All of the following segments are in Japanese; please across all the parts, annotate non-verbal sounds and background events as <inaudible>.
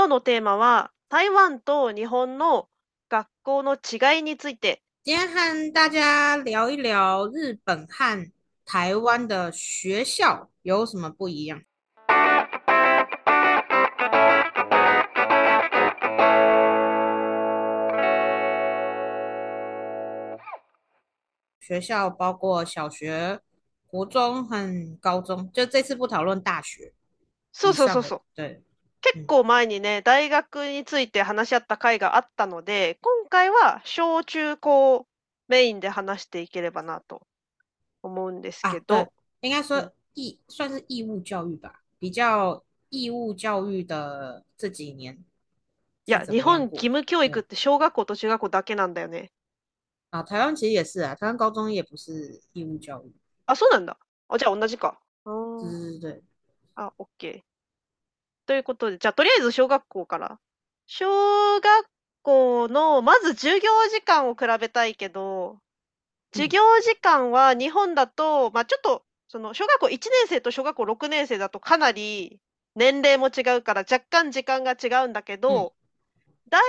今日のテーマは台湾と日本の学校の違いについて。今天和大家聊一聊日本和台湾的学校有什么不一样。学校包括小学、国中和高中，就这次不讨论大学。そうそうそうそう。对。 結構前にね、大学について話し合った回があったので、今回は小中高メインで話していければなと思うんですけど。应该说义算是义务教育吧，比较义务教育的这几年。いや、日本義務教育って小学校と中学校だけなんだよね。啊，台湾其实也是啊，台湾高中也不是义務教育。あ、そうなんだ。あ、じゃあ同じか。对对对。あ、OK。ということで、じゃあとりあえず小学校から。小学校の、まず授業時間を比べたいけど、授業時間は日本だと、まあちょっと、その小学校1年生と小学校6年生だとかなり年齢も違うから若干時間が違うんだけど、だい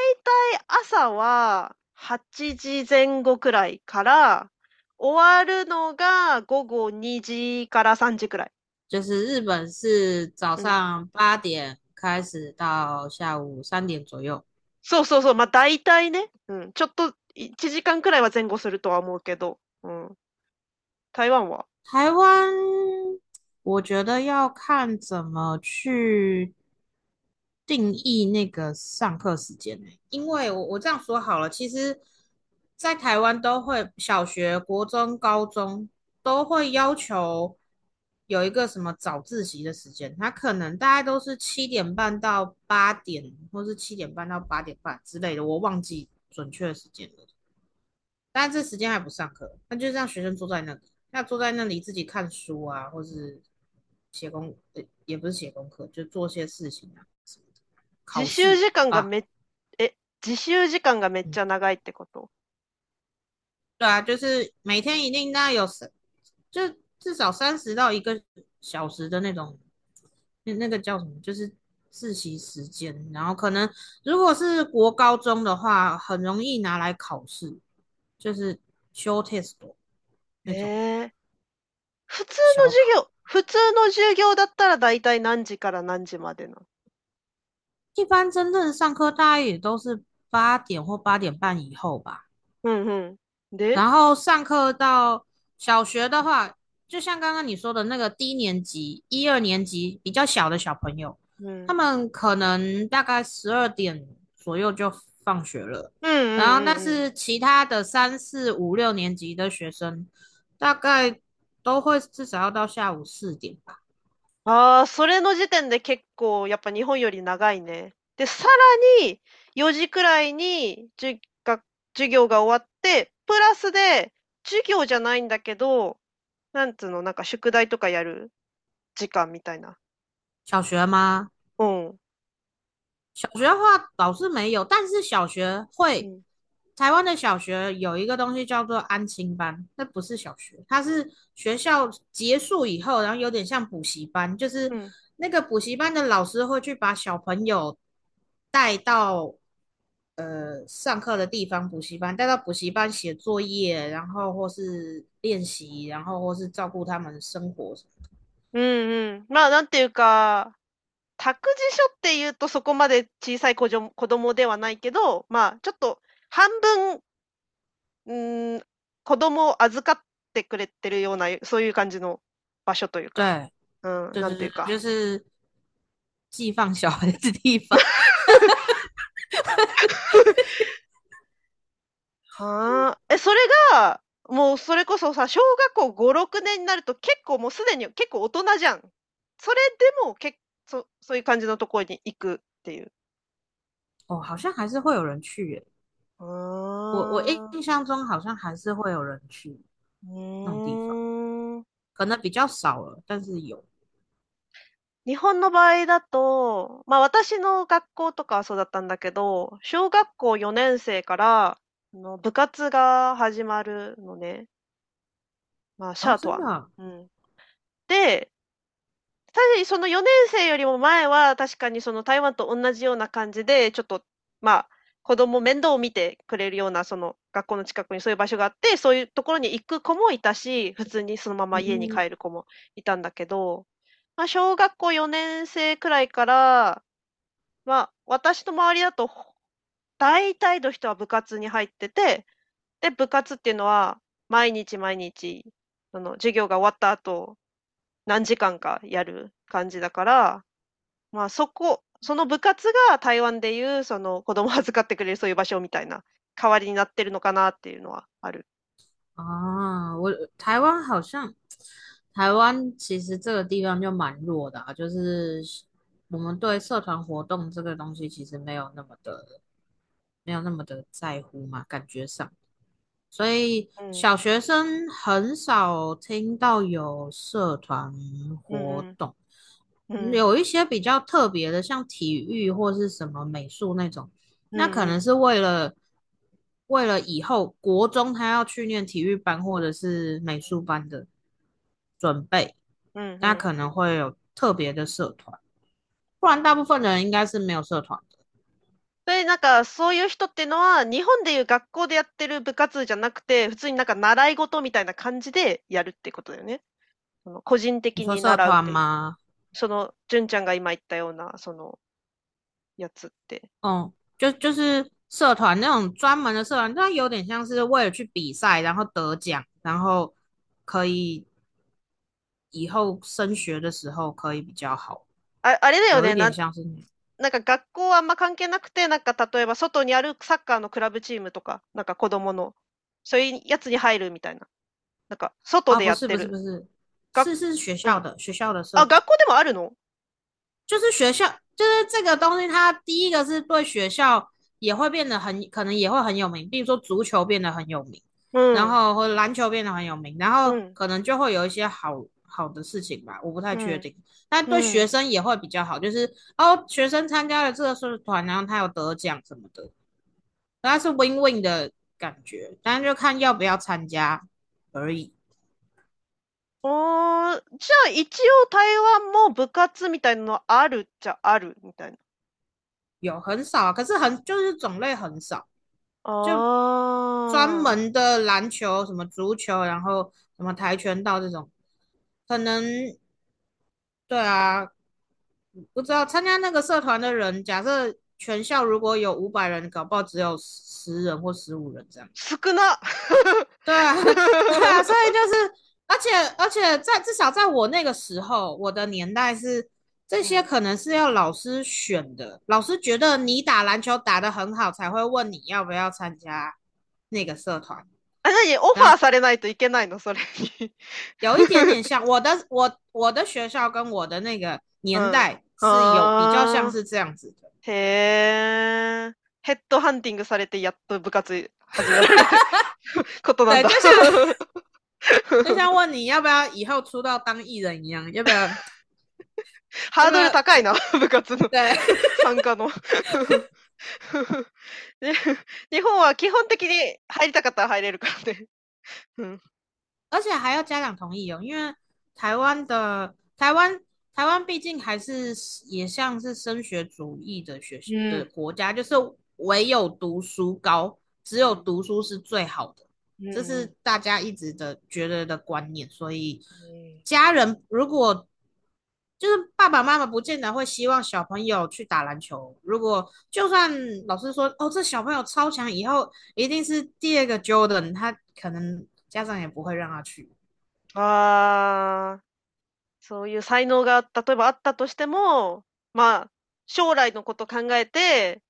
たい朝は8時前後くらいから、終わるのが午後2時から3時くらい。就是日本是早上八点開始到下午三点左右。そうそうそう。まあ大体ね。うん。ちょっと1時間くらいは前後するとは思うけど。うん。台湾は台湾，我觉得要看怎么去定义那个上课时间呢？因为我我这样说好了，其实，在台湾都会小学、国中、高中都会要求。 有一个什么早自习的时间，它可能大概都是七点半到八点，或是七点半到八点半之类的，我忘记准确的时间了。但这时间还不上课，那就让学生坐在那里，那坐在那里自己看书啊，或是写功，也不是写功课，就做些事情啊什么的。自習時間がめ、え、自習時間がめっちゃ長いってこと？对啊，就是每天一定那有就。 至少三十到一个小时的那种，那那个叫什么？就是自习时间。然后可能如果是国高中的话，很容易拿来考試，就是 short test え普通の授業、普通の授業だったら大体何時から何時までの？一般真正上课大概也都是八点或八点半以后吧。嗯嗯。然后上课到小学的话。 就像刚刚你说的那个低年级一二年级比较小的小朋友，嗯，他们可能大概十二点左右就放学了，嗯，然后但是其他的三四五六年级的学生，大概都会至少要到下午四点吧。ああ、それの時点で結構やっぱ日本より長いね。で、さらに4時くらいに授授業が終わって、プラスで授業じゃないんだけど、 なんつうの、なんか宿題とかやる時間みたいな。小学吗？嗯，小学的话倒是没有，但是小学会。嗯台湾的小学有一个东西叫做安亲班，那不是小学，它是学校结束以后，然后有点像补习班，就是那个补习班的老师会去把小朋友带到。 呃，上课的地方补習班带到補習班写作業，然後或是練習，然後或是照顧他們生活。うんうん。まあ、なんていうか、託児所っていうとそこまで小さい子子供ではないけど、まあ、ちょっと半分、うん、子供を預かってくれてるような、そういう感じの場所というか。对。うん、なんていうか。就是寄放小孩的地方。<laughs> はあ。え、それが、もうそれこそさ、小学校5、6年になると結構もうすでに結構大人じゃん。それでもけそそういう感じのところに行くっていう。哦，好像还是会有人去耶。我我印象中好像还是会有人去那种地方，可能比较少了，但是有。日本の場合だと、まあ私の学校とかはそうだったんだけど、小学校4年生からの部活が始まるのね。まあ、シャートは。うん。で、確かにその4年生よりも前は、確かにその台湾と同じような感じで、ちょっと、まあ、子供面倒を見てくれるような、その学校の近くにそういう場所があって、そういうところに行く子もいたし、普通にそのまま家に帰る子もいたんだけど、まあ、小学校4年生くらいから、まあ、私の周りだと、大体の人は部活に入ってて、で、部活っていうのは、毎日毎日、その授業が終わった後、何時間かやる感じだから、まあそこ、その部活が台湾でいう、その子供を預かってくれるそういう場所みたいな代わりになってるのかなっていうのはある。啊，我台湾好像台湾其实这个地方就蛮弱的啊，就是我们对社团活动这个东西其实没有那么的没有那么的在乎嘛，感觉上。所以小学生很少听到有社团活动，有一些比较特别的，像体育或是什么美术那种，那可能是为了为了以后国中他要去念体育班或者是美术班的准备，嗯，那可能会有特别的社团，不然大部分的人应该是没有社团。で、なんか、そういう人っていうのは、日本でいう学校でやってる部活じゃなくて、普通になんか習い事みたいな感じでやるってことだよね。その個人的に習うってその、純ちゃんが今言ったような、その、やつって。嗯，就就是社团那种专门的社团，它有点像是为了去比赛，然后得奖，然后可以以后升学的时候可以比较好。ああれだよね、点像是なんか学校はあんま関係なくて、なんか例えば外にあるサッカーのクラブチームとか、なんか子供の、そういうやつに入るみたいな。なんか外でやってる。不是不是不是，是是学校的学校的啊，学校でもあるの？就是学校，就是这个东西，它第一个是对学校也会变得很，可能也会很有名。比如说足球变得很有名，嗯，然后或者篮球变得很有名，然后可能就会有一些好。 好的事情吧，我不太确定，但对学生也会比较好，就是哦，学生参加了这个社团，然后他有得奖什么的，那是 win win 的感觉，当然就看要不要参加而已。哦，じゃあ一応台湾も部活みたいなのあるじゃあるみたいな。有很少，可是很就是种类很少，就专门的篮球、什么足球，然后什么跆拳道这种。 可能，对啊，不知道参加那个社团的人，假设全校如果有五百人，搞不好只有十人或十五人这样。少な。<laughs> 对啊，<laughs> 对啊，所以就是，而且而且在至少在我那个时候，我的年代是这些可能是要老师选的，老师觉得你打篮球打得很好，才会问你要不要参加那个社团。<laughs> あ、なにオファーされないといけないの？それに。有一点点像我的我我的学校跟我的那个年代是有比较像是这样子的。へえ。ヘッドハンティングされてやっと部活始める <laughs> ことなんだ。<laughs> 就像问你要不要以后出道当艺人一样，要不要？ハードル高いな、部活の参加の。<laughs> <laughs> 日本は基本的に入りたかったら入れるからね。<laughs> 嗯，而且还要家长同意哦，因为台湾的台湾台湾毕竟还是也像是升学主义的学习的国家，就是唯有读书高，只有读书是最好的，这是大家一直的觉得的观念。所以家人如果 就是爸爸妈妈不见得会希望小朋友去打篮球。如果就算老师说哦，这小朋友超强，以后一定是第二个 Jordan，他可能家长也不会让他去。ああ、そういう才能が例えばあったとしても、まあ将来のこと考えて、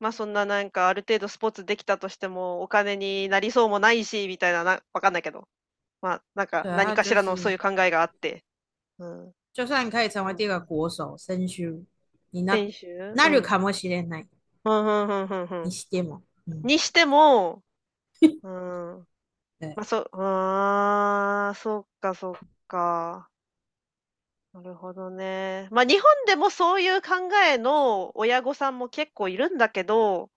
まあそんななんかある程度スポーツできたとしてもお金になりそうもないしみたいななわかんないけど、まあなんか何かしらのそういう考えがあって、うん。就算可以成为第二个国手，選手にななるかもしれない。にしても。にしても、うん。ま <laughs> あ、そ、ああ、そっかそっか。なるほどね。まあ日本でもそういう考えの親御さんも結構いるんだけど、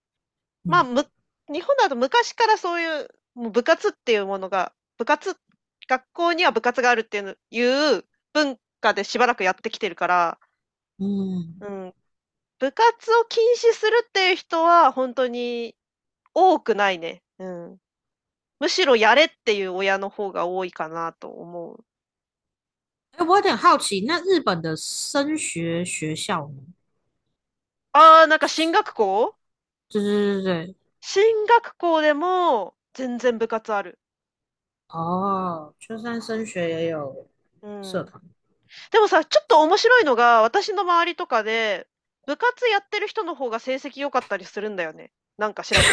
まあむ、日本だと昔からそういう、もう部活っていうものが、部活、学校には部活があるっていう文かでしばらくやってきてるから、嗯，うん。部活を禁止するっていう人は本当に多くないね。うん。むしろやれっていう親の方が多いかなと思う。哎，我有点好奇，那日本的升学学校呢？ああ、なんか進学校？对对对对，進学校でも全然部活ある。哦，就算升学也有うん。社团。でもさ、ちょっと面白いのが、私の周りとかで、部活やってる人の方が成績良かったりするんだよね。なんか知らんけ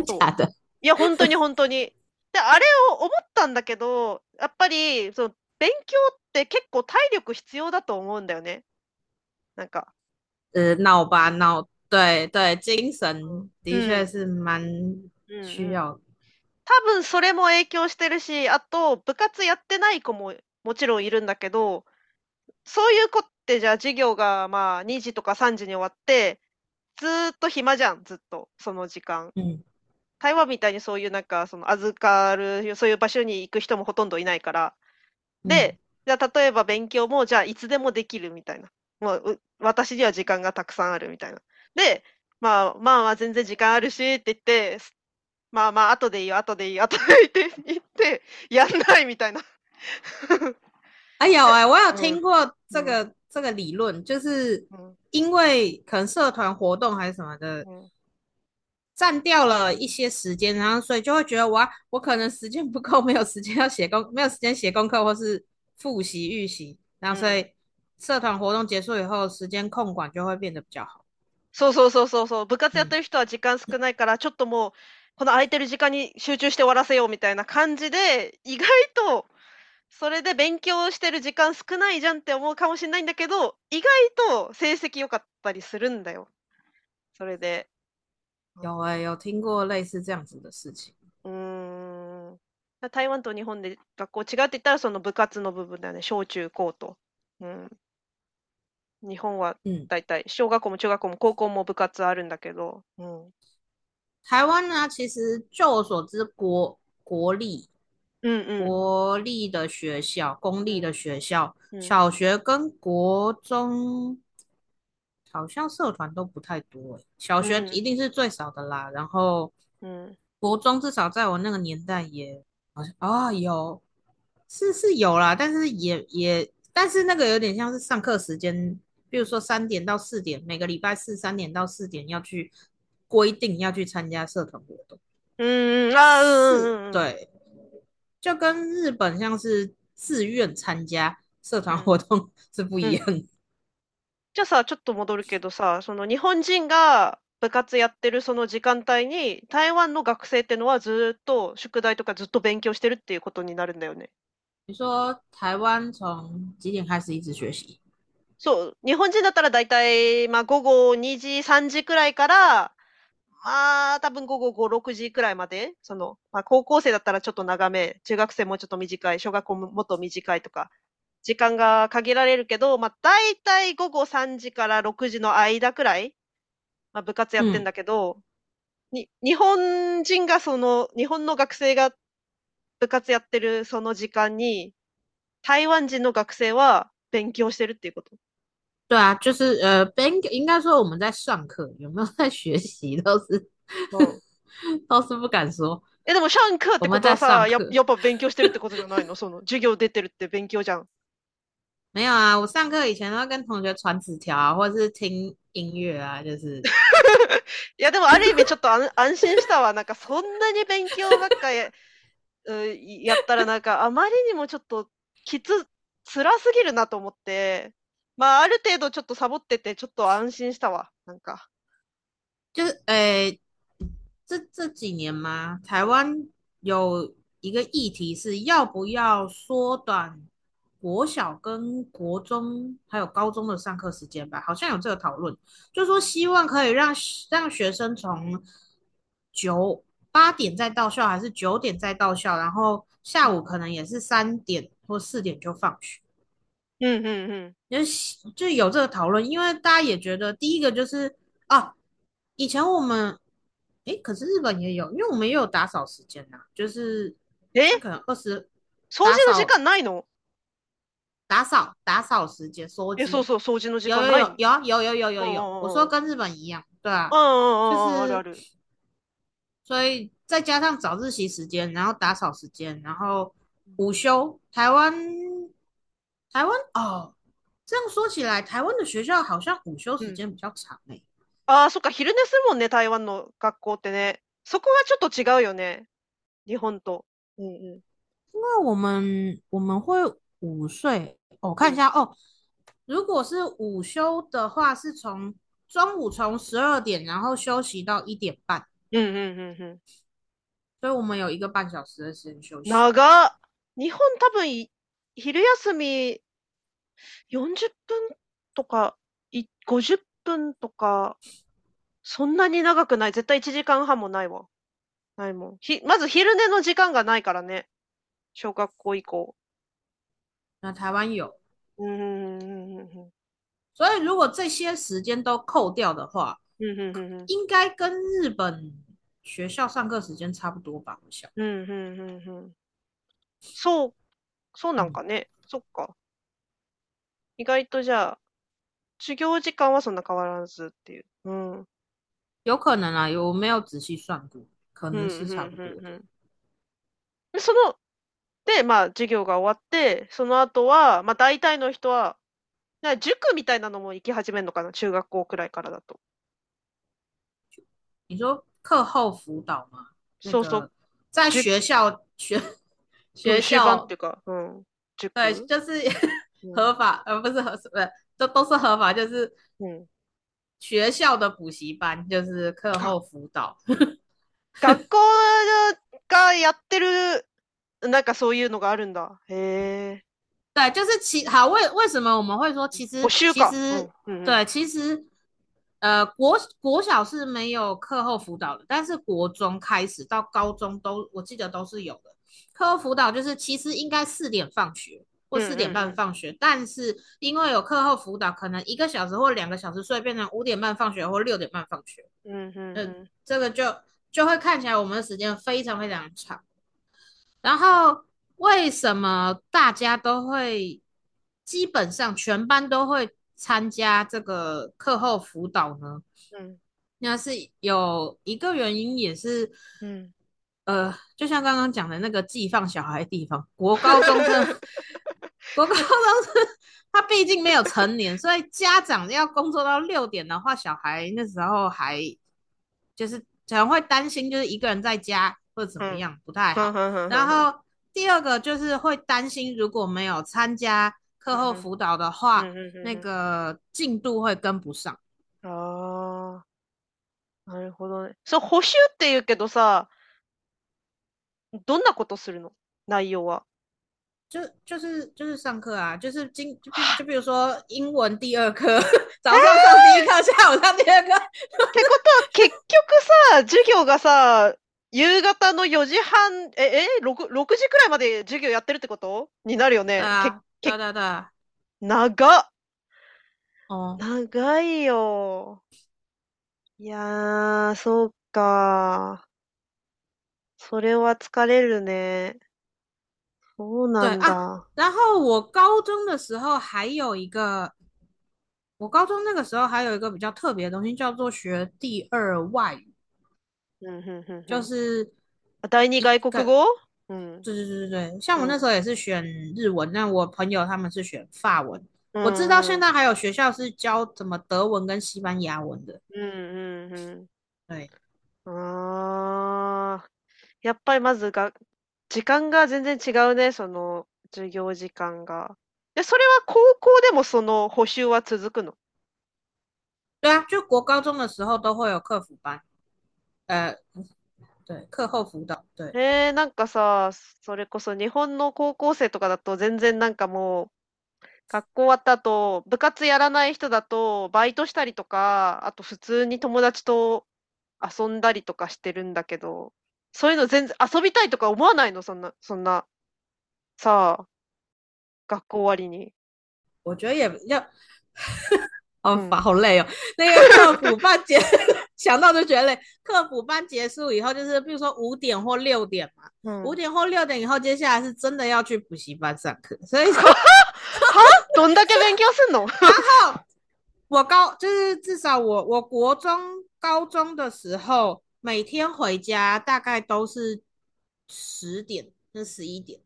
ど。真假的？いや、本当に本当に。で、あれを思ったんだけど、やっぱり、その、勉強って結構体力必要だと思うんだよね。なんか、呃，脑吧，脑，对对，精神的嗯确是蛮うんうん需要的。多分それも影響してるし、あと、部活やってない子ももちろんいるんだけど、そういう子ってじゃあ授業がまあ2時とか3時に終わって、ずーっと暇じゃん、ずっと、その時間。嗯台湾みたいにそういうなんか、その預かる、そういう場所に行く人もほとんどいないから。で、じゃあ例えば勉強も、じゃあいつでもできるみたいな。もう、う私には時間がたくさんあるみたいな。で、まあまあまあ全然時間あるしって言って、すまあまあ後でいいよ、後でいいよ、後でいいって言って、やんないみたいな。哎<laughs> 有哎、我有嗯听过这个、这个理论，就是うん因为可能社团活动还是什么的，うん占掉了一些时间，然后所以就会觉得哇，我可能时间不够，没有时间要写功，没有时间写功课或是复习预習，然后所以社团活动结束以后，时间控管就会变得比较好。そうそうそうそうそう。部活やってる人は時間少ないから、ちょっともう、この空いてる時間に集中して終わらせようみたいな感じで、意外と、 それで勉強してる時間少ないじゃんって思うかもしれないんだけど、意外と成績良かったりするんだよ。それで。有哎、有听过类似这样子的事情。うーん。台湾と日本で学校違うって言ったらその部活の部分だよね。小中高と。うん。日本は嗯，だいたい小学校も中学校も高校も部活あるんだけど。うん。台湾呢，其实就我所知，国国立うんうん。国立的学校、公立的学校，嗯小学跟国中好像社团都不太多欸。小学嗯一定是最少的啦，然后うん。国中至少在我那个年代也好像啊有，是是有啦，但是也也，但是那个有点像是上课时间，比如说三点到四点，每个礼拜四三点到四点要去规定要去参加社团活动。うんうん。あー、うんうんうん。对， 就跟日本像是自愿参加社团活动 <laughs> 是不一。じゃあさ、ちょっと戻るけどさ、その日本人が部活やってるその時間帯に、台湾の学生ってのはずーっと宿題とかずっと勉強してるっていうことになるんだよね。你说台湾从几点开始一直学习？そう、日本人だったら大体、まあ午後2時、3時くらいから、まあ多分午後5、6時くらいまで、その、まあ高校生だったらちょっと長め、中学生もうちょっと短い、小学校ももっと短いとか、時間が限られるけど、まあ大体午後3時から6時の間くらい、まあ部活やってんだけど、に、日本人がその、日本の学生が部活やってるその時間に、台湾人の学生は勉強してるっていうこと。对啊，就是呃，应应该说我们在上课，有没有在学习都是都 <laughs> 是不敢说。え、でも、シャンクってことはさ、やっぱ勉強してるってことじゃないの？その、授業出てるって勉強じゃん。没有啊，我上课以前都会跟同学传纸条啊，或者是听音乐啊，就是 <laughs> いや、でも、ある意味ちょっと安安心したわ。なんか、そんなに勉強ばっかや、<laughs> うやったら、なんか、あまりにもちょっと、きつ、辛すぎるなと思って、まあ、ある程度ちょっとサボってて、ちょっと安心したわ。なんか。就是诶，这这几年嘛，台湾有一个议题是要不要缩短国小跟国中还有高中的上课时间吧？好像有这个讨论，就说希望可以让让学生从九八点再到校，还是九点再到校，然后下午可能也是三点或四点就放学。 うん、うん、うん。就是就有这个讨论，因为大家也觉得第一个就是啊，以前我们诶，可是日本也有，因为我们也有打扫时间呐、就是え可能二十掃除の時間ないの 打扫打扫时间收え、そう金。そう、掃除の時有間ないの有有有啊有有有有有，我说嗯跟日本一样，对啊う，んうんうんうん、就是あるある。所以再加上早自习时间，然后打扫时间，然后午休，台湾 台湾哦，这样说起来，台湾的学校好像午休时间比较长诶、ああ、そっか、昼寝するもんね、台湾の学校ってね。そこがちょっと違うよね。日本と。うんうん。因为我们我们会午睡，哦我看一下哦，如果是午休的话，是从中午从十二点，然后休息到一点半，うんうんうんうん。所以我们有一个半小时的时间休息。長っ。日本多分い、 昼休み40分とか、い50分とか、そんなに長くない。絶対1時間半もないわ。ないもん。ひ、まず昼寝の時間がないからね。小学校以降。那台湾有，うんうんうんうんうん所以如果这些时间都扣掉的话，うんうんうんうん应该跟日本学校上課時間差不多吧？我想。うんうんうんうんそう、そうなんかね。そっか。意外とじゃあ、授業時間はそんな変わらずっていう。うん。有可能啊，有我没有仔细算过，可うん能是差不多でその、で、まあ、授業が終わって、その後は、まあ、大体の人は、な塾みたいなのも行き始めるのかな？中学校くらいからだと。你说课后辅导吗？那そうそう个在塾学校学学終盤っ校ていうか、うん。塾。对，就是<laughs> うん合法，呃，不是合，不是都都是合法，就是うん学校的补习班，就是课后辅导。<laughs> 学校がやってる、なんかそういうのがあるんだ。<laughs> へえ。对，就是其好为为什么我们会说其实補習か。其实うんうんうん对，其实呃国国小是没有课后辅导的，但是国中开始到高中都我记得都是有的。 课后辅导就是其实应该四点放学或嗯四点嗯嗯半放学，但是因为有课后辅导，可能一个小时或两个小时，所以变成五点半放学或六点半放学。うんうんうん这个就就会看起来我们的时间非常非常长。然后为什么大家都会基本上全班都会参加这个课后辅导呢？うん那是有一个原因，也是うん 呃，就像刚刚讲的那个寄放小孩的地方，国高中生，国高中生他毕竟没有成年，所以家长要工作到六点的话，小孩那时候还就是可能会担心，就是一个人在家或者怎么样、不太好。ふんふんふんふん然后第二个就是会担心，如果没有参加课后辅导的话，うんうんうん那个进度会跟不上。ああ、<laughs> なるほどね。そう、補習って言うけどさ、 どんなことするの？内容は。就就是就是上课啊，就是今就比就比如说英文第二课，<laughs> 早上上第一課，下午上第二課。ってことは、<laughs> 結局さ、授業がさ、夕方の4時半、え、え、6、6時くらいまで授業やってるってこと？になるよね。啊，け对对对，長っ哦，長いよ。いやー、そうか。それは疲れるね。そうなんだ。然后我高中的时候还有一个，我高中那个时候还有一个比较特别的东西，叫做学第二外语，うんうんうんうん就是第二外国語うん。对对对对对，像我嗯那时候也是选日文，那我朋友他们是选法文，我知道现在还有学校是教怎么德文跟西班牙文的，うんうんうん。对。ああ、 やっぱりまずが、時間が全然違うね、その授業時間が。で、それは高校でもその補習は続くの？对啊，就国高中的时候都会有课辅班，呃，对，课后辅导，对，えー、なんかさ、それこそ日本の高校生とかだと全然なんかもう、学校終わった後、部活やらない人だと、バイトしたりとか、あと普通に友達と遊んだりとかしてるんだけど、そういうの全然遊びたいとか思わないのそんな、そんな、さあ、学校終わりに。我觉得也要，<laughs> 好嗯烦，好累哦。那个课辅班结 <laughs> 想到就觉得累。客服班结束以后，就是比如说五点或六点嘛，五、うん。点或六点以后，接下来是真的要去补习班上课，所以<laughs> 说どんだけ勉強すんの我高就是至少我我国中、高中的时候， 每天回家大概都是十点跟十一点。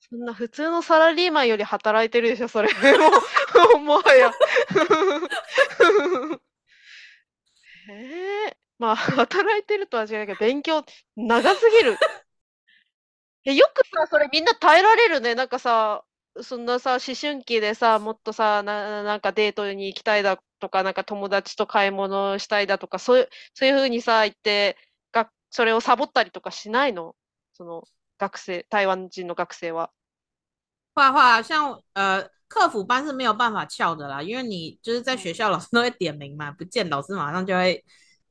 そんな普通のサラリーマンより働いてるでしょ、それ。もう、もはや。ええまあ、働いてるとは違うけど、勉強長すぎる。え、よくさ、それみんな耐えられるね。なんかさ、そんなさ、思春期でさ、もっとさ、な、なんかデートに行きたいだとか、なんか友達と買い物したいだとか、そういう、そういうふうにさ、言って、が、それをサボったりとかしないの？その、学生、台湾人の学生は。画画像呃，客服班是没有办法翘的啦，因为你就是在学校老师都会点名嘛，不见老师马上就会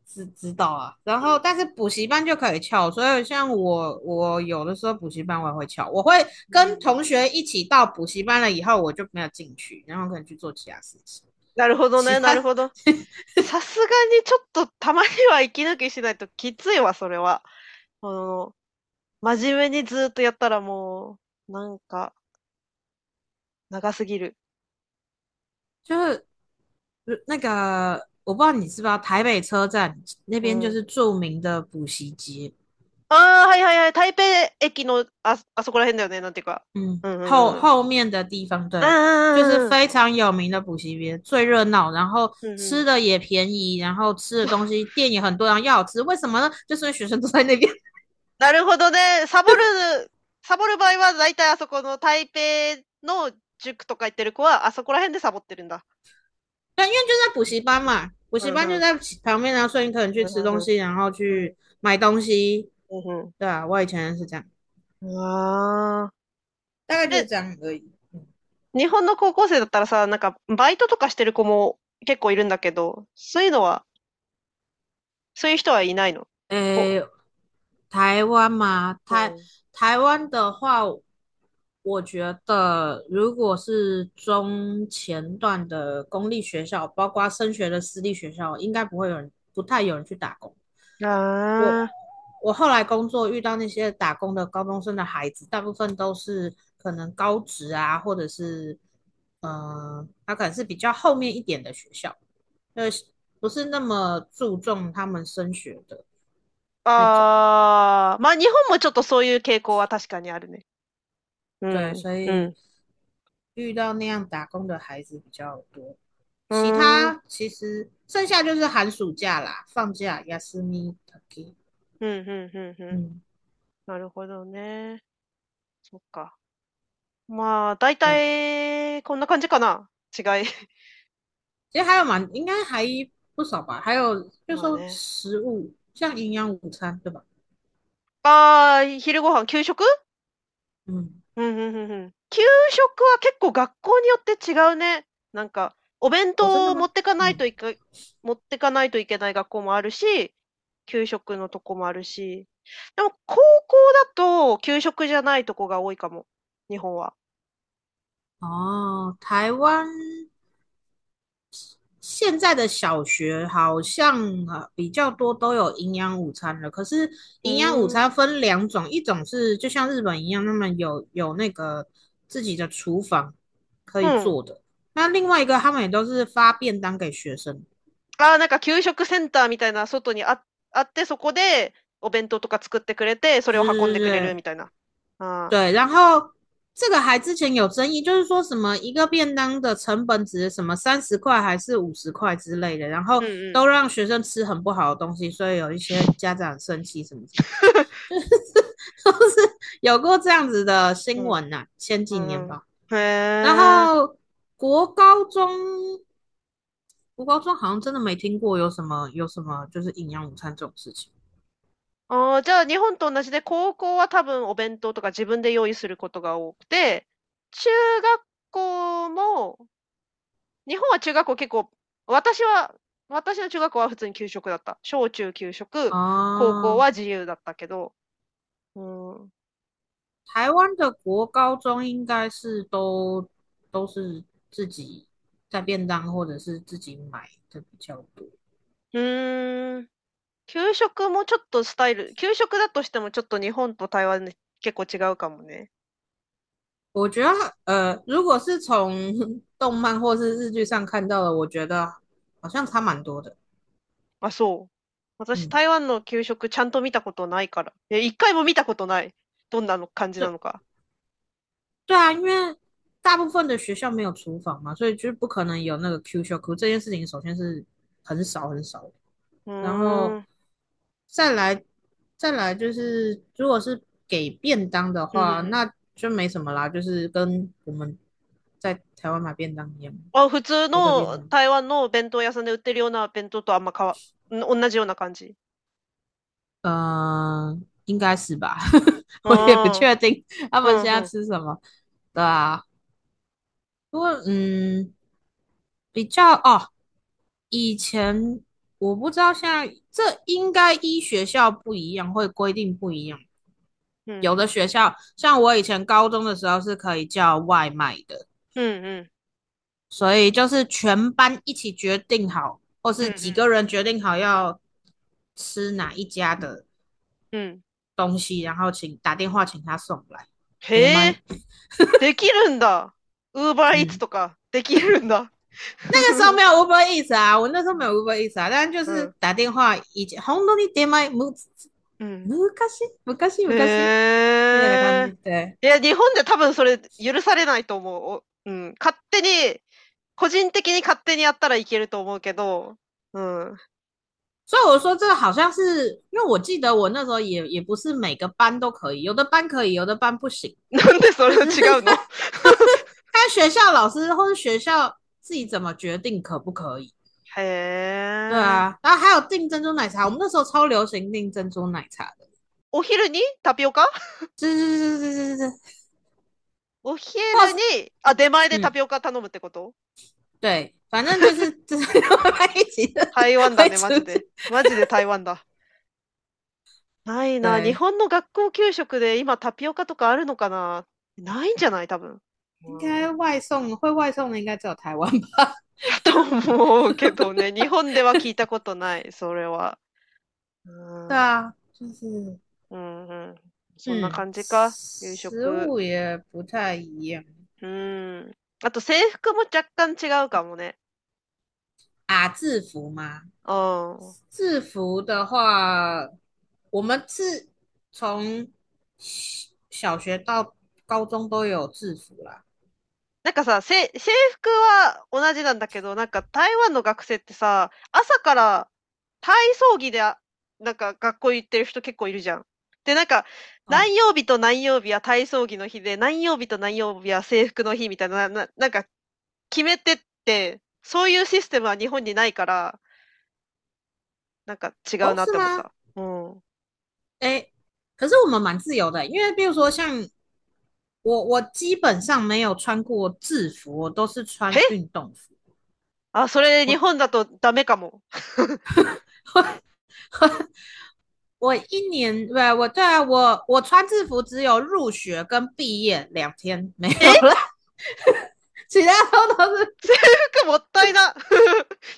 知知道啊。然后，但是补习班就可以翘，所以像我我有的时候补习班我也会翘，我会跟同学一起到补习班了以后，我就没有进去，然后可能去做其他事情。なるほどね、しなるほど。<laughs> さすがにちょっとたまには息抜きしないときついわ、それは。あの、真面目にずっとやったらもう、なんか、長すぎる。就那个，我不知道你知不知道，台北车站那边就嗯是著名的補習街，ああ、はいはいはい。台北駅の、あ、あそこら辺だよね、なんていうか。嗯，嗯嗯后嗯后面的地方，对うん。うん就。是非常有名的补习班，最热闹，然后嗯吃的也便宜，然后吃的东西店也很多，然后又好吃。为什么呢？就是因为学生都在那边。なるほどね。サボる、<laughs> サボる場合は大体あそこの台北の塾とか行ってる子は、あそこら辺でサボってるんだ。对，因为就在补习班嘛，补习班嗯就在旁边，然后所以你可能去吃东西，然后去买东西。うん对啊，我以前是这样，うん。ああ。大概就是这样而已。日本の高校生だったらさ、なんか、バイトとかしてる子も結構いるんだけど、そういうのは、そういう人はいないの诶，台湾嘛，台うん台湾的话，我觉得如果是中前段的公立学校，包括升学的私立学校，应该不会有人，不太有人去打工。あ 我我后来工作遇到那些打工的高中生的孩子，大部分都是可能高职啊，或者是呃，他可能是比较后面一点的学校，呃，不是那么注重他们升学的。あ、ああ、まあ日本もちょっとそういう傾向は確かにあるね。う对，ん、所以うん、遇到那样打工的孩子比较多。うん其他其实剩下就是寒暑假啦，放假休みだけ。 うん、うん、うん、うん。嗯，なるほどね。そっか。まあ、大体、こんな感じかな。違い。其实还有蛮应该还不少吧，还有就说食物，像营养午餐，对吧？ああ、昼ご飯、給食？嗯，うん、うん、うん、うん。給食は結構学校によって違うね。なんか、お弁当を持ってかないといけ、持ってかないといけない学校もあるし、給食のとこもあるし。でも、高校だと給食じゃないとこが多いかも。日本は。哦，台湾现在的小学好像啊比较多都有营养午餐了，可是营养午餐分两种，一种是就像日本一样，他们有有那个自己的厨房可以嗯做的，那另外一个他们也都是发便当给学生。ああ、なんか給食センターみたいな外にあ、あって、そこでお弁当とか作ってくれて、それを運んでくれるみたいな。ああ。对，然后这个还之前有争议，就是说什么一个便当的成本只是什么三十块还是五十块之类的，然后嗯嗯都让学生吃很不好的东西，所以有一些家长生气什么什么，<laughs> <laughs> 就是都是有过这样子的新闻呐、前几年吧。へえ。然后国高中， 国高中好像真的没听过有什么有什么就是营养午餐这种事情。ああ、じゃあ日本と同じで、高校は多分お弁当とか自分で用意することが多くて、中学校も、日本は中学校結構、私は、私の中学校は普通に給食だった。小中給食、啊，高校は自由だったけど、うん。台湾的国高中应该是都都是自己带便当或者是自己买的比较多。うーん。給食もちょっとスタイル、給食だとしてもちょっと日本と台湾で結構違うかもね。我觉得，呃，如果是从动漫或是日剧上看到的，我觉得好像差蛮多的。あ、そう。私、うん台湾の給食ちゃんと見たことないから。え、一回も見たことない。どんなの感じなのか。对啊，因为大部分的学校没有厨房嘛，所以就不可能有那个 Q 修 Q 这件事情，首先是很少很少的。うー然后ん。再来，再来就是，如果是给便当的话，嗯那就没什么啦，就是跟我们在台湾买便当一样。あ、普通ここので台湾の弁当屋さんで売ってるような弁当とあんま変わ、ん同じような感じ。嗯、应该是吧，<laughs> 我也不哦确定他们现在嗯嗯吃什么。对啊， 不过嗯，比较哦，以前我不知道，现在这应该依学校不一样，会规定不一样。うん。有的学校，像我以前高中的时候是可以叫外卖的，うんうん。所以就是全班一起决定好，或是嗯嗯几个人决定好要吃哪一家的うん。东西，然后请打電話請他送来。へ前え、で<laughs> きるんだ。 ウーバーイーツうんとかできるんだ。那个时候没有 Uber Eats 啊，我那时候没有 Uber Eats 啊，但就是嗯打電話以前本当に出前むうん。昔昔昔え。感じで。いや、日本で多分それ許されないと思う。おうん。勝手に、個人的に勝手にやったらいけると思うけど、うん。所以我说这个好像是，因为我记得我那时候也也不是每个班都可以，有的班可以，有的班不行。<laughs> なんでそれ違うの？<laughs> 看学校老师或是学校自己怎么决定可不可以。へえ。对。啊，然后还有订珍珠奶茶，我们那时候超流行订珍珠奶茶的。お昼にタピオカ是是是是是是，お昼に、あ、出前でタピオカ頼むってこと？对，反正就是 <laughs> 就是在一起的。台湾だね、会マジで。マジで台湾だ。ないな。はい日本の学校給食で今タピオカとかあるのかな？ないんじゃない？多分。应该外送会外送的应该只有台湾吧？<laughs> と思うけどね。日本では聞いたことない、それは。うん<laughs> 对啊，就是うんうん。そんな感じか、夕食食。物也不太一样うん。あと制服も若干違うかもね。啊。制服吗？うん。制服的话，我们是从小学到高中都有制服啦。 なんかさ、せ制服は同じなんだけど、なんか台湾の学生ってさ、朝から体操着であ、なんか学校行ってる人結構いるじゃん。で、なんか、何曜日と何曜日は体操着の日で、何曜日と何曜日は制服の日みたいな、な、なんか決めてって、そういうシステムは日本にないから、なんか違うなって思った。うん？哎，可是我们蛮自由的，因为比如说像我，我基本上没有穿过制服，我都是穿诶运动服。あ、それ日本だとダメかも。<laughs> 我一年，不，我对啊，我我穿制服只有入学跟毕业两天没有了，<laughs> 其他都都是服<laughs> もったいな。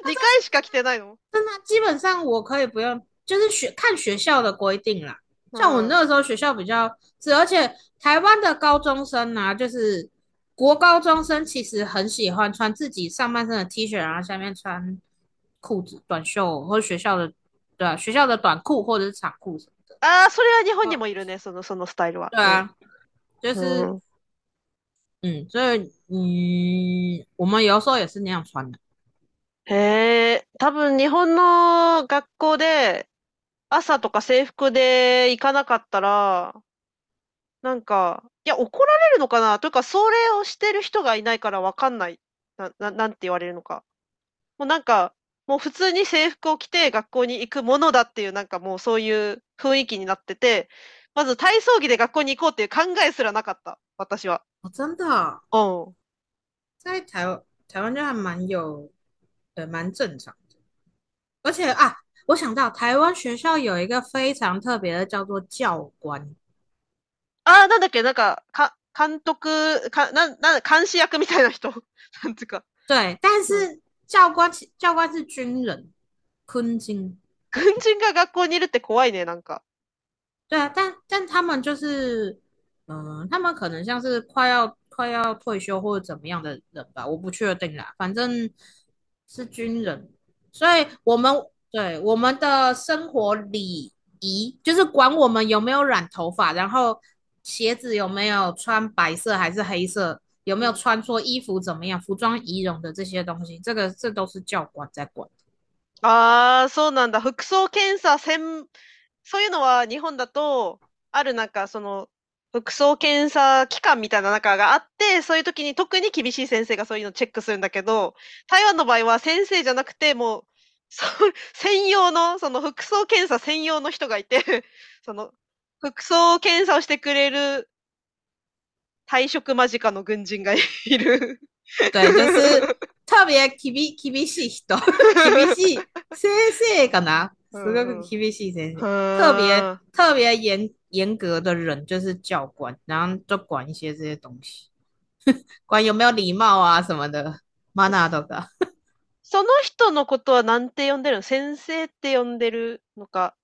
2回しか着てないの。真的。基本上我可以不用，就是学看学校的规定啦。 像我嗯那个时候学校比较是，而且台湾的高中生啊，就是国高中生其实很喜欢穿自己上半身的 T 恤，然后下面穿裤子、短袖或者学校的对啊，学校的短裤或者是长裤什么的。ああ、それは日本にもいるね、その、そのスタイルは。对啊，就是嗯嗯，所以嗯，我们有时候也是那样穿的。へえ、多分日本の学校で 朝とか制服で行かなかったら、なんか、いや、怒られるのかな？というか、それをしてる人がいないからわかんない。な、な、なんて言われるのか。もうなんか、もう普通に制服を着て学校に行くものだっていう、なんかもうそういう雰囲気になってて、まず体操着で学校に行こうっていう考えすらなかった。私は。哦，真的哦、うん。在台湾台湾就还蛮有，呃，蛮正常的。而且啊，我想到台湾学校有一个非常特别的，叫做教官。ああ、なんだっけ、なんか、か、監督、か、なん、なん、監視役みたいな人。<laughs> なんつうか。对，但是教官其教官是军人， 坤金。軍人が学校にいるって怖いね、なんか。对啊，但但他们就是，嗯、他们可能像是快要快要退休或者怎么样的人吧，我不确定啦，反正是军人，所以我们 对我们的生活礼仪就是管我们有没有染头发，然后鞋子有没有穿白色还是黑色，有没有穿错衣服怎么样，服装仪容的这些东西，这个这都是教官在管。ああ、そうなんだ。服装検査専、そういうのは日本だと、あるなんかその、服装検査機関みたいな中があって、そういう時に特に厳しい先生がそういうのチェックするんだけど、台湾の場合は先生じゃなくて、もう、そ <laughs> 専用の、その服装検査専用の人がいて、<laughs> その、服装検査をしてくれる退職間近の軍人がいる。对，就是特别厳厳しい人，厳しい先生かな，是个厳しい先生，特别特别严严格的人就是教官，然后就管一些这些东西，<laughs> 管有没有礼貌啊什么的，マナーとか。その人のことはなんて呼んでるの？先生って呼んでるのか？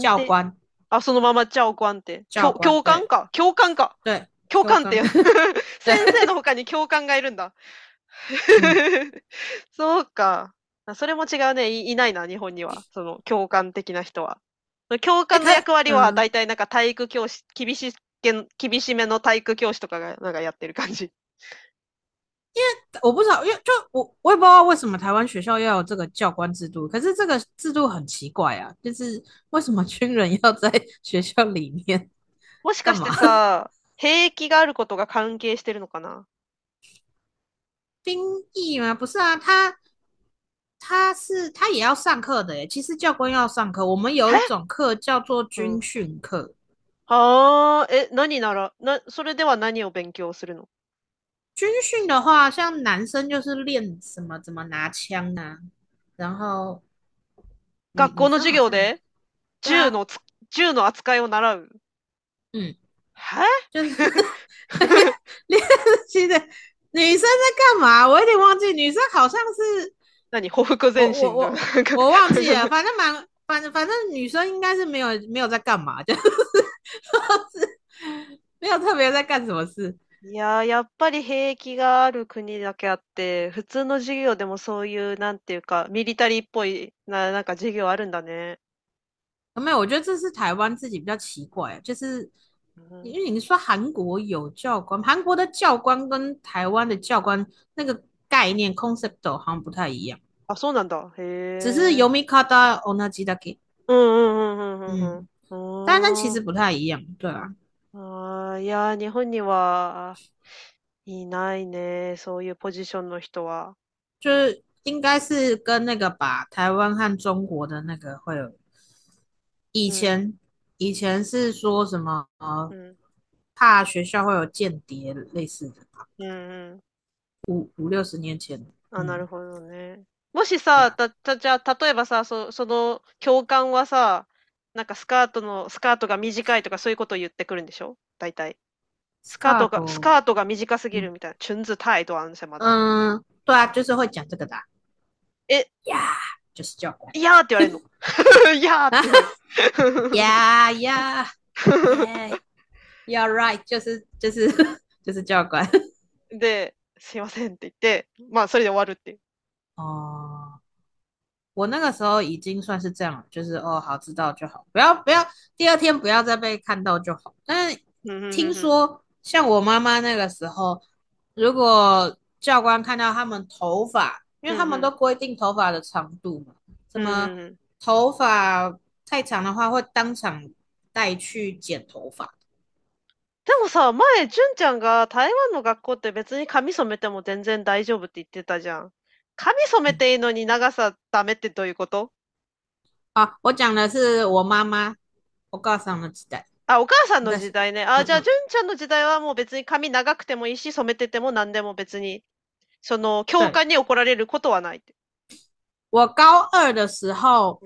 教官。あ、そのまま教官って。教官か？教官か？对。教官って <laughs> 先生の他に教官がいるんだ。<laughs> そうか。それも違うねい。いないな、日本には。その、教官的な人は。教官の役割は、だいたいなんか体育教師、厳し厳しめの体育教師とかがなんかやってる感じ。因为我不知道，因为就我我也不知道为什么台湾学校要有这个教官制度，可是这个制度很奇怪啊，就是为什么军人要在学校里面？もしかして<laughs> さ、兵役があることが関係してるのかな兵役吗？不是啊，他他是他也要上课的耶。其实教官要上课，我们有一种课叫做军训课。ああ、え、何なら、な、それでは何を勉強するの 军训的话，像男生就是练什么怎么拿枪啊，然后学校の授業で銃の銃の扱いを習う。うん。哈？就是练习的女生在干嘛？我有点忘记，女生好像是那你后个阵型我我忘记了，反正蛮反正反正女生应该是没有没有在干嘛，就是是<laughs> 没有特别在干什么事。 いや、やっぱり兵役がある国だけあって、普通の授業でもそういう、なんていうか、ミリタリーっぽいな、なんか授業あるんだね。没有，我觉得这是台湾自己比较奇怪，就是因为你说韩国有教官，韩国的教官跟台湾的教官那个概念 concept 好像不太一样。あ、そうなんだ。へ只是読み方同じだけ。うんうんうんうんうん。但但其实不太一样，对啊。あいや、日本にはいないね、そういうポジションの人は。就是应该是跟那个吧，台湾和中国的那个会有。以前以前是说什么？嗯，怕学校会有间谍类似的吧？嗯嗯，五五六十年前。あ、なるほどね。もしさ、た、た、じゃあ、例えばさ、そ、その教官はさ、なんかスカートの、スカートが短いとかそういうことを言ってくるんでしょ？大体。スカートが、スカートが短すぎるみたいな。裙子太短什么的。嗯，对啊，就是会讲这个的。え、呀，就是教官。いやーって言われるの？<laughs> いやーって。<laughs> 呀呀。You're <laughs> right，就是就是就是教官。で、すいませんって言って、まあそれで終わるっていう。哦，我那个时候已经算是这样，就是哦，好知道就好，不要不要，第二天不要再被看到就好。但是听说，像我妈妈那个时候，如果教官看到他们头发，因为他们都规定头发的长度嘛，什么头发太长的话，会当场带去剪头发。でもさ、前、純ちゃんが台湾の学校って別に髪染めても全然大丈夫って言ってたじゃん。 髪染めていいのに長さダメってどういうこと？あ、我讲的是我妈妈、お母さんの時代。あ、お母さんの時代ね。あ、じゃあ、純ちゃんの時代はもう別に髪長くてもいいし、染めてても何でも別に、その、教官に怒られることはない。我高二的时候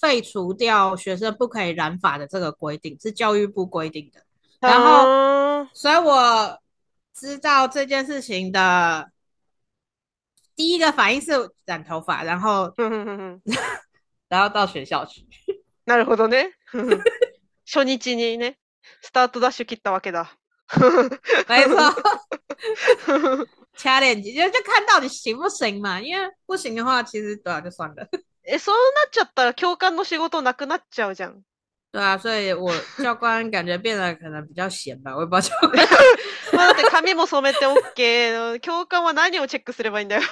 废除掉学生不可以染发的这个规定，是教育部规定的。然后，所以我知道这件事情的第一个反应是染头发，然后然后到学校去。なるほどね。<laughs> 初日にね、スタートダッシュ切ったわけだ。<laughs> 没错，<laughs> challenge 就就看到底行不行嘛，因为不行的话，其实对啊，就算了。え、そうなっちゃったら教官の仕事なくなっちゃうじゃん。对啊，所以我教官感觉变得可能比较闲吧，我也不知道教官。<laughs> まあだって髪も染めて OK。教官は何をチェックすればいいんだよ。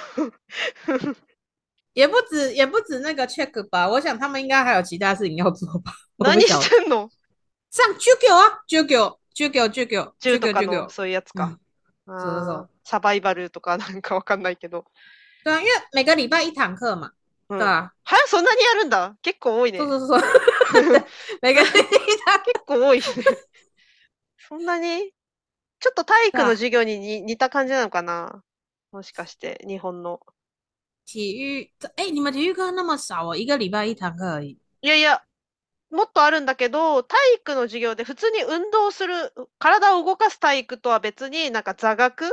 也不止也不止那个 check 吧，我想他们应该还有其他事情要做吧。何してんの？上授業啊，授業授業授業銃授業授業。そういうやつか。そうそうそうサバイバルとかなんかわかんないけど。对啊，因为每个礼拜一堂课嘛，うん对啊，はや、そんなにやるんだ。結構多いね。そうそうそう。每个礼拜一堂結構多いね。そんなに？ちょっと体育の授業にに似た感じなのかな？もしかして、日本の。体育，哎，你们体育课那么少哦，一个礼拜一堂课而已。いやいや、もっとあるんだけど、体育の授業で普通に運動する、体を動かす体育とは別になんか座学？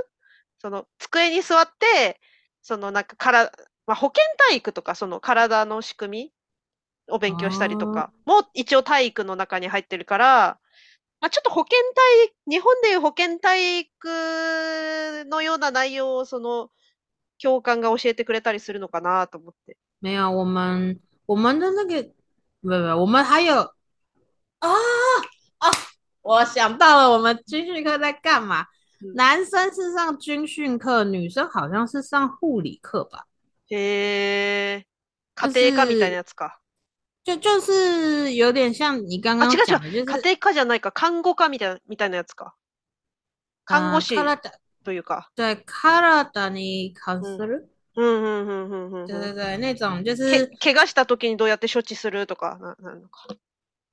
その机に座って、そのなんかから、まあ、保健体育とかその体の仕組みを勉強したりとかも一応体育の中に入ってるから、まあ、ちょっと保健体、日本でいう保健体育のような内容をその教官が教えてくれたりするのかなと思って。没有，我们我们的那个，不不，我们还有啊啊！我想到了，我们军训课在干嘛？嗯男生是上军训课，女生好像是上护理课吧？へえ、家庭科みたいなやつか。就就是有点像你刚刚あ違う違う讲的，就是家庭科じゃないか、看護科みたいな、みたいなやつか。看護師呃体というか。对体に関する，うんうんうんうんうんうん。对对对，那种就是け怪我した時にどうやって処置するとか、ななのか。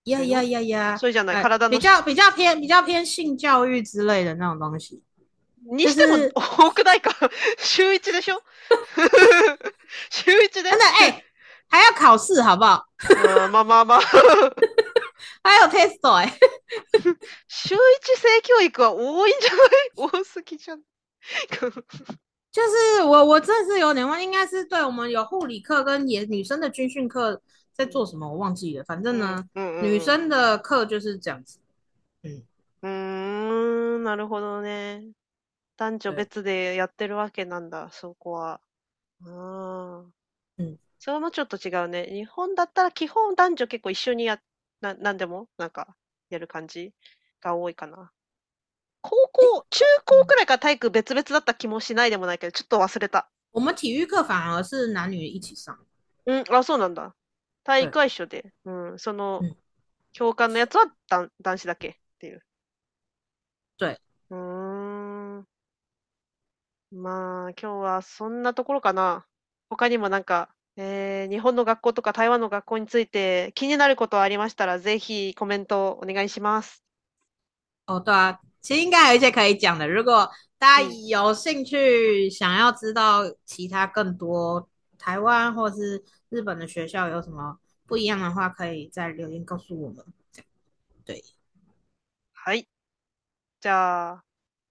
呀呀呀呀，そうじゃない、哎体の比。较比较偏比较偏性教育之类的那种东西。にしても多くないか？<laughs> 週一でしょ？<laughs> 週一で？真的哎、还要考试好不好？うんまあまあまあ。<laughs> 还有 test <laughs> 哎、週一性教育は多いんじゃない多すぎじゃん。就是我我真的是有点忘，应该是对我们有护理课跟也女生的军训课在做什么，我忘记了。反正呢，うんうんうん女生的课就是这样子。うーん、なるほどね。男女別でやってるわけなんだ、そこは。ああ。 うん。それもちょっと違うね。日本だったら基本男女結構一緒にや、な、なんでもなんかやる感じが多いかな。高校、中高くらいから体育別々だった気もしないでもないけど、ちょっと忘れた。我们体育课反而是男女一起上。うん、あ、そうなんだ。体育は一緒で。うん、そのうん、教官のやつは男男子だけっていう。对。うーん。まあ、今日はそんなところかな。他にもなんか、えー日本の学校とか台湾の学校について気になることありましたら、ぜひコメントお願いします。哦，对啊，其实应该有一些可以讲的。如果大家嗯有兴趣，想要知道其他更多台湾或是日本的学校有什么不一样的话，可以在留言告诉我们。对，はい。じゃあ、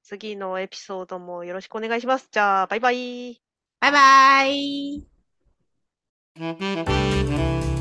次のエピソードもよろしくお願いします。じゃあ、バイバイ。拜 Música